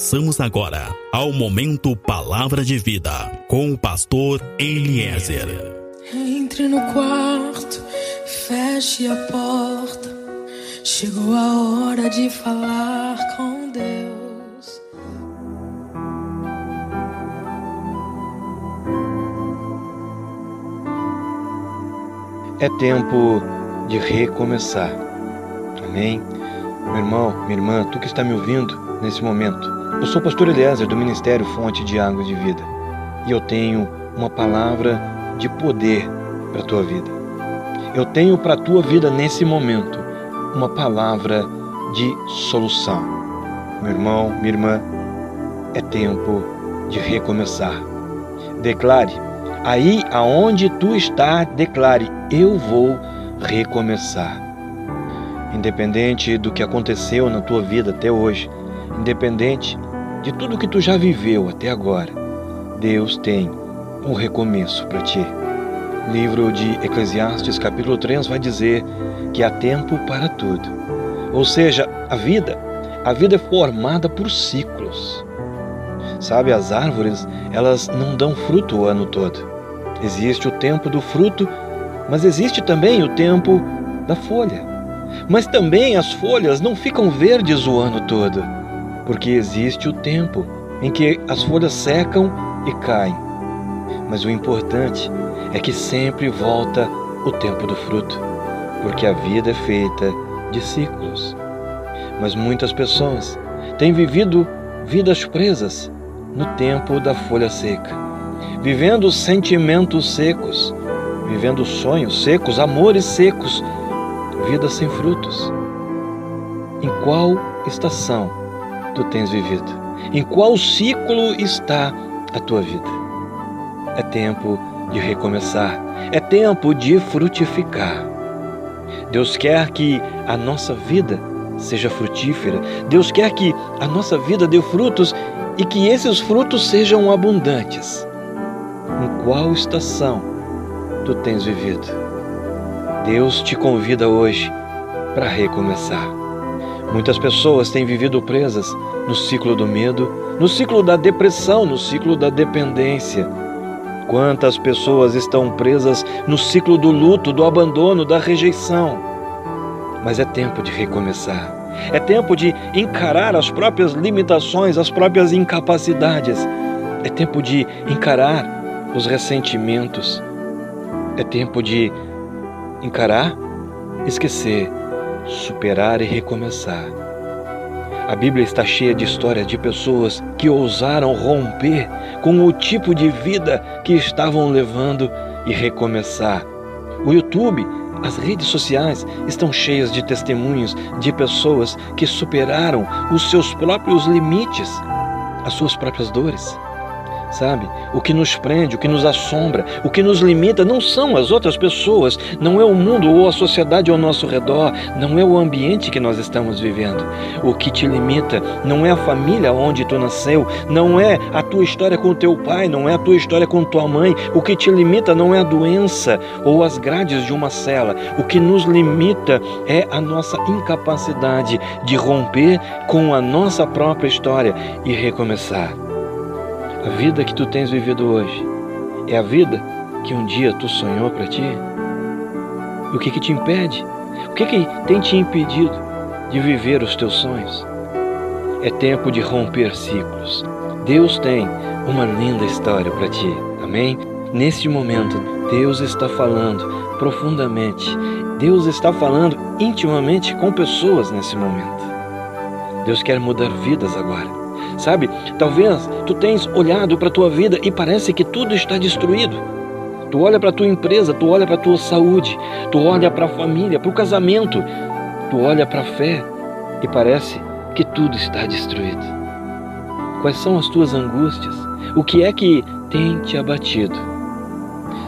Passamos agora ao momento Palavra de Vida com o pastor Eliezer. Entre no quarto, feche a porta. Chegou a hora de falar com Deus. É tempo de recomeçar. Amém? Meu irmão, minha irmã, tu que está me ouvindo nesse momento, eu sou o pastor Eliezer do Ministério Fonte de Águas de Vida e eu tenho uma palavra de poder para a tua vida. Eu tenho para a tua vida nesse momento uma palavra de solução. Meu irmão, minha irmã, é tempo de recomeçar. Declare, aí aonde tu está, declare: eu vou recomeçar. Independente do que aconteceu na tua vida até hoje, independente de tudo que tu já viveu até agora, Deus tem um recomeço para ti. Livro de Eclesiastes, capítulo 3, vai dizer que há tempo para tudo. Ou seja, a vida, a vida é formada por ciclos. Sabe, as árvores, elas não dão fruto o ano todo. Existe o tempo do fruto, mas existe também o tempo da folha. Mas também as folhas não ficam verdes o ano todo, porque existe o tempo em que as folhas secam e caem. Mas o importante é que sempre volta o tempo do fruto, porque a vida é feita de ciclos. Mas muitas pessoas têm vivido vidas presas no tempo da folha seca, vivendo sentimentos secos, vivendo sonhos secos, amores secos, vida sem frutos. Em qual estação tu tens vivido? Em qual ciclo está a tua vida? É tempo de recomeçar, é tempo de frutificar. Deus quer que a nossa vida seja frutífera, Deus quer que a nossa vida dê frutos e que esses frutos sejam abundantes. Em qual estação tu tens vivido? Deus te convida hoje para recomeçar. Muitas pessoas têm vivido presas no ciclo do medo, no ciclo da depressão, no ciclo da dependência. Quantas pessoas estão presas no ciclo do luto, do abandono, da rejeição. Mas é tempo de recomeçar. É tempo de encarar as próprias limitações, as próprias incapacidades. É tempo de encarar os ressentimentos. É tempo de encarar, esquecer, superar e recomeçar. A Bíblia está cheia de histórias de pessoas que ousaram romper com o tipo de vida que estavam levando e recomeçar. O YouTube, as redes sociais estão cheias de testemunhos de pessoas que superaram os seus próprios limites, as suas próprias dores sabe? O que nos prende, o que nos assombra, o que nos limita não são as outras pessoas, não é o mundo ou a sociedade ao nosso redor, não é o ambiente que nós estamos vivendo. O que te limita não é a família onde tu nasceu, não é a tua história com teu pai, não é a tua história com tua mãe. O que te limita não é a doença ou as grades de uma cela. O que nos limita é a nossa incapacidade de romper com a nossa própria história e recomeçar. A vida que tu tens vivido hoje é a vida que um dia tu sonhou para ti? E o que que te impede? O que que tem te impedido de viver os teus sonhos? É tempo de romper ciclos. Deus tem uma linda história para ti. Amém? Neste momento, Deus está falando profundamente. Deus está falando intimamente com pessoas nesse momento. Deus quer mudar vidas agora sabe? Talvez tu tens olhado para a tua vida e parece que tudo está destruído. Tu olha para a tua empresa, tu olha para a tua saúde, tu olha para a família, para o casamento, tu olha para a fé e parece que tudo está destruído. Quais são as tuas angústias? O que é que tem te abatido?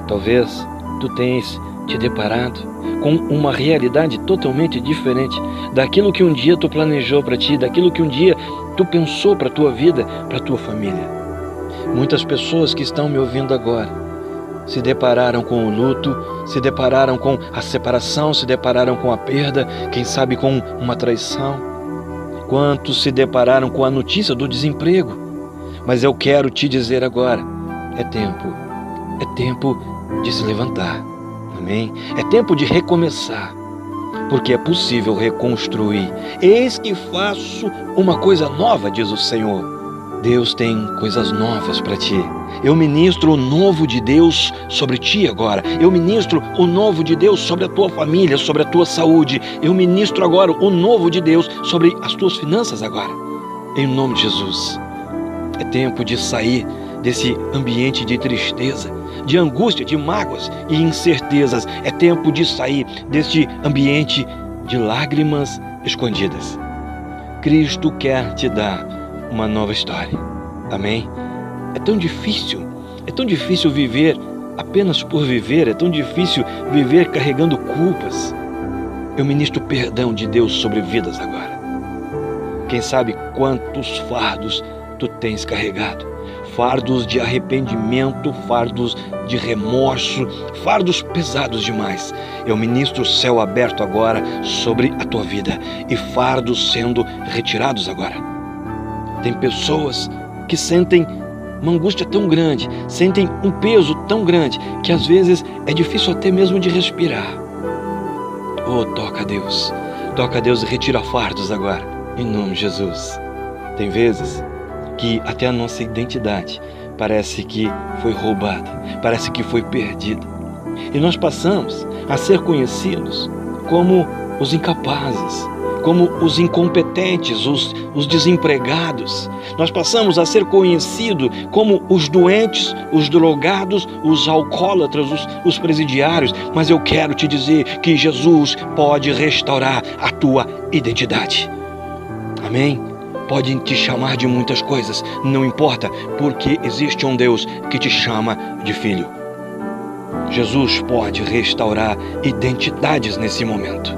Talvez tu tens te deparado com uma realidade totalmente diferente daquilo que um dia tu planejou para ti, daquilo que um dia tu pensou para tua vida, para tua família. Muitas pessoas que estão me ouvindo agora se depararam com o luto, se depararam com a separação, se depararam com a perda, quem sabe com uma traição, Quantos se depararam com a notícia do desemprego? Mas eu quero te dizer agora: é tempo, é tempo de se levantar. Amém? É tempo de recomeçar, porque é possível reconstruir. Eis que faço uma coisa nova, diz o Senhor. Deus tem coisas novas para ti. Eu ministro o novo de Deus sobre ti agora. Eu ministro o novo de Deus sobre a tua família, sobre a tua saúde. Eu ministro agora o novo de Deus sobre as tuas finanças agora. Em nome de Jesus. É tempo de sair desse ambiente de tristeza, de angústia, de mágoas e incertezas. É tempo de sair deste ambiente de lágrimas escondidas. Cristo quer te dar uma nova história. Amém? É tão difícil, é tão difícil viver apenas por viver, é tão difícil viver carregando culpas. Eu ministro perdão de Deus sobre vidas agora. Quem sabe quantos fardos tu tens carregado? Fardos de arrependimento, fardos de remorso, fardos pesados demais. Eu ministro o céu aberto agora sobre a tua vida e fardos sendo retirados agora. Tem pessoas que sentem uma angústia tão grande, sentem um peso tão grande que às vezes é difícil até mesmo de respirar. Oh, toca a Deus, toca a Deus e retira fardos agora, em nome de Jesus. Tem vezes que até a nossa identidade parece que foi roubada, parece que foi perdida. E nós passamos a ser conhecidos como os incapazes, como os incompetentes, os, os desempregados. Nós passamos a ser conhecidos como os doentes, os drogados, os alcoólatras, os, os presidiários. Mas eu quero te dizer que Jesus pode restaurar a tua identidade. Amém? Podem te chamar de muitas coisas, não importa, porque existe um Deus que te chama de filho. Jesus pode restaurar identidades nesse momento.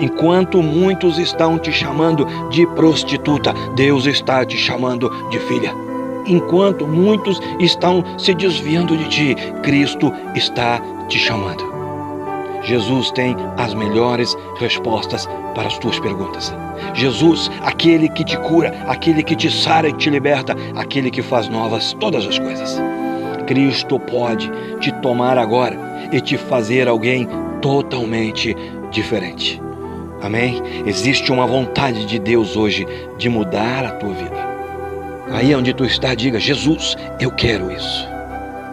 Enquanto muitos estão te chamando de prostituta, Deus está te chamando de filha. Enquanto muitos estão se desviando de ti, Cristo está te chamando. Jesus tem as melhores respostas para as tuas perguntas. Jesus, aquele que te cura, aquele que te sara e te liberta, aquele que faz novas todas as coisas. Cristo pode te tomar agora e te fazer alguém totalmente diferente. Amém? Existe uma vontade de Deus hoje de mudar a tua vida. Aí onde tu está, diga: Jesus, eu quero isso.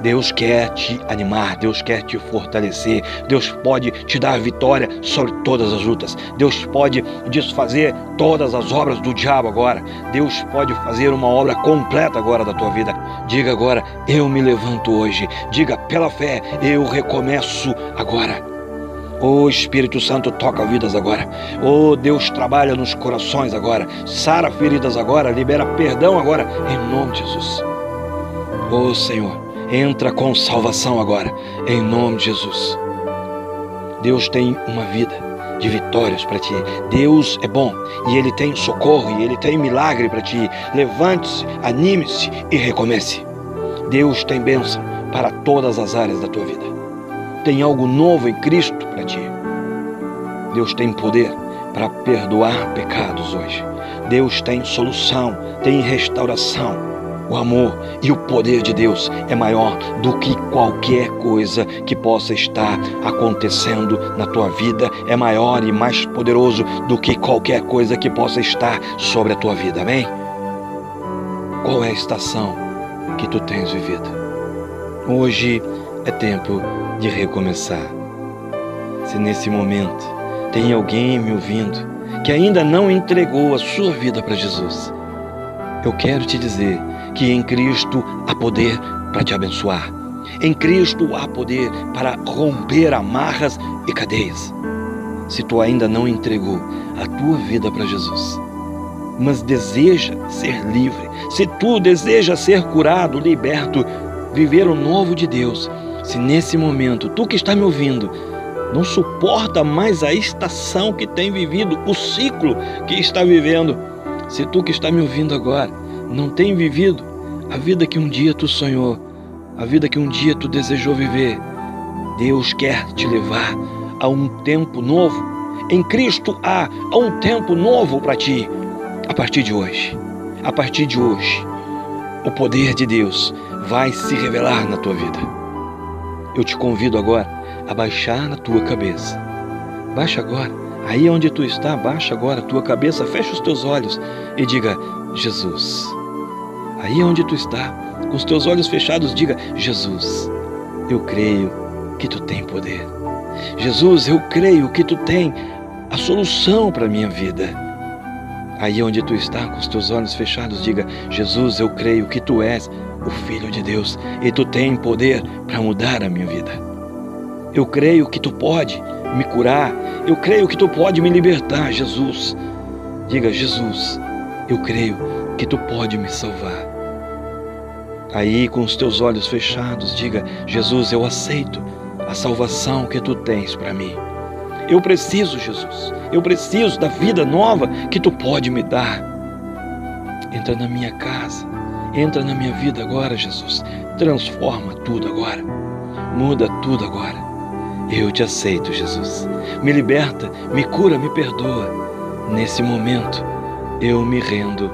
Deus quer te animar, Deus quer te fortalecer, Deus pode te dar vitória sobre todas as lutas, Deus pode desfazer todas as obras do diabo agora, Deus pode fazer uma obra completa agora da tua vida. Diga agora: Eu me levanto hoje, diga pela fé, eu recomeço agora. Oh Espírito Santo, toca vidas agora. Oh Deus, trabalha nos corações agora. Sara feridas agora. Libera perdão agora. Em nome de Jesus. Oh Senhor, entra com salvação agora. Em nome de Jesus. Deus tem uma vida de vitórias para ti. Deus é bom e Ele tem socorro e Ele tem milagre para ti. Levante-se, anime-se e recomece. Deus tem bênção para todas as áreas da tua vida tem algo novo em Cristo para ti. Deus tem poder para perdoar pecados hoje. Deus tem solução, tem restauração. O amor e o poder de Deus é maior do que qualquer coisa que possa estar acontecendo na tua vida, é maior e mais poderoso do que qualquer coisa que possa estar sobre a tua vida. Amém? Qual é a estação que tu tens vivido? Hoje é tempo de recomeçar. Se nesse momento tem alguém me ouvindo que ainda não entregou a sua vida para Jesus, eu quero te dizer que em Cristo há poder para te abençoar. Em Cristo há poder para romper amarras e cadeias. Se tu ainda não entregou a tua vida para Jesus, mas deseja ser livre, se tu deseja ser curado, liberto, viver o novo de Deus, se nesse momento tu que está me ouvindo não suporta mais a estação que tem vivido, o ciclo que está vivendo, se tu que está me ouvindo agora não tem vivido a vida que um dia tu sonhou, a vida que um dia tu desejou viver, Deus quer te levar a um tempo novo. Em Cristo há, um tempo novo para ti. A partir de hoje, a partir de hoje, o poder de Deus vai se revelar na tua vida. Eu te convido agora a baixar na tua cabeça. Baixa agora. Aí onde tu está, baixa agora a tua cabeça, fecha os teus olhos e diga: Jesus. Aí onde tu está, com os teus olhos fechados, diga: Jesus, eu creio que tu tem poder. Jesus, eu creio que tu tem a solução para a minha vida. Aí onde tu está, com os teus olhos fechados, diga: Jesus, eu creio que tu és o Filho de Deus e tu tem poder para mudar a minha vida. Eu creio que tu pode me curar, eu creio que tu pode me libertar, Jesus. Diga: Jesus, eu creio que tu pode me salvar. Aí, com os teus olhos fechados, diga: Jesus, eu aceito a salvação que tu tens para mim. Eu preciso, Jesus. Eu preciso da vida nova que tu pode me dar. Entra na minha casa. Entra na minha vida agora, Jesus. Transforma tudo agora. Muda tudo agora. Eu te aceito, Jesus. Me liberta, me cura, me perdoa. Nesse momento, eu me rendo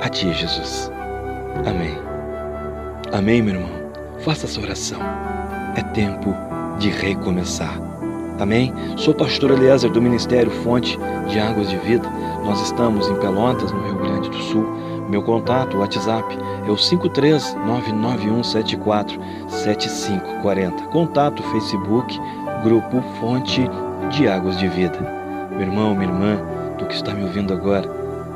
a ti, Jesus. Amém. Amém, meu irmão? Faça essa oração. É tempo de recomeçar. Amém? Sou pastor Eliezer do Ministério Fonte de Águas de Vida. Nós estamos em Pelotas, no Rio Grande do Sul. Meu contato, WhatsApp, é o 53991747540. Contato Facebook, Grupo Fonte de Águas de Vida. Meu irmão, minha irmã, tu que está me ouvindo agora,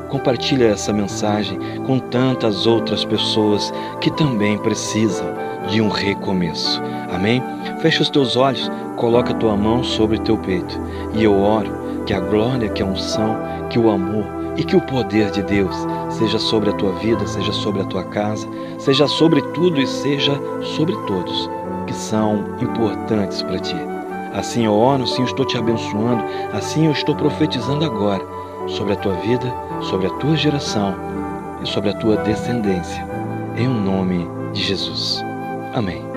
Compartilha essa mensagem com tantas outras pessoas que também precisam de um recomeço. Amém? Fecha os teus olhos, coloca a tua mão sobre teu peito e eu oro que a glória, que a unção, que o amor e que o poder de Deus seja sobre a tua vida, seja sobre a tua casa, seja sobre tudo e seja sobre todos que são importantes para ti. Assim eu oro, assim eu estou te abençoando, assim eu estou profetizando agora sobre a tua vida, sobre a tua geração e sobre a tua descendência. Em o nome de Jesus. Amém.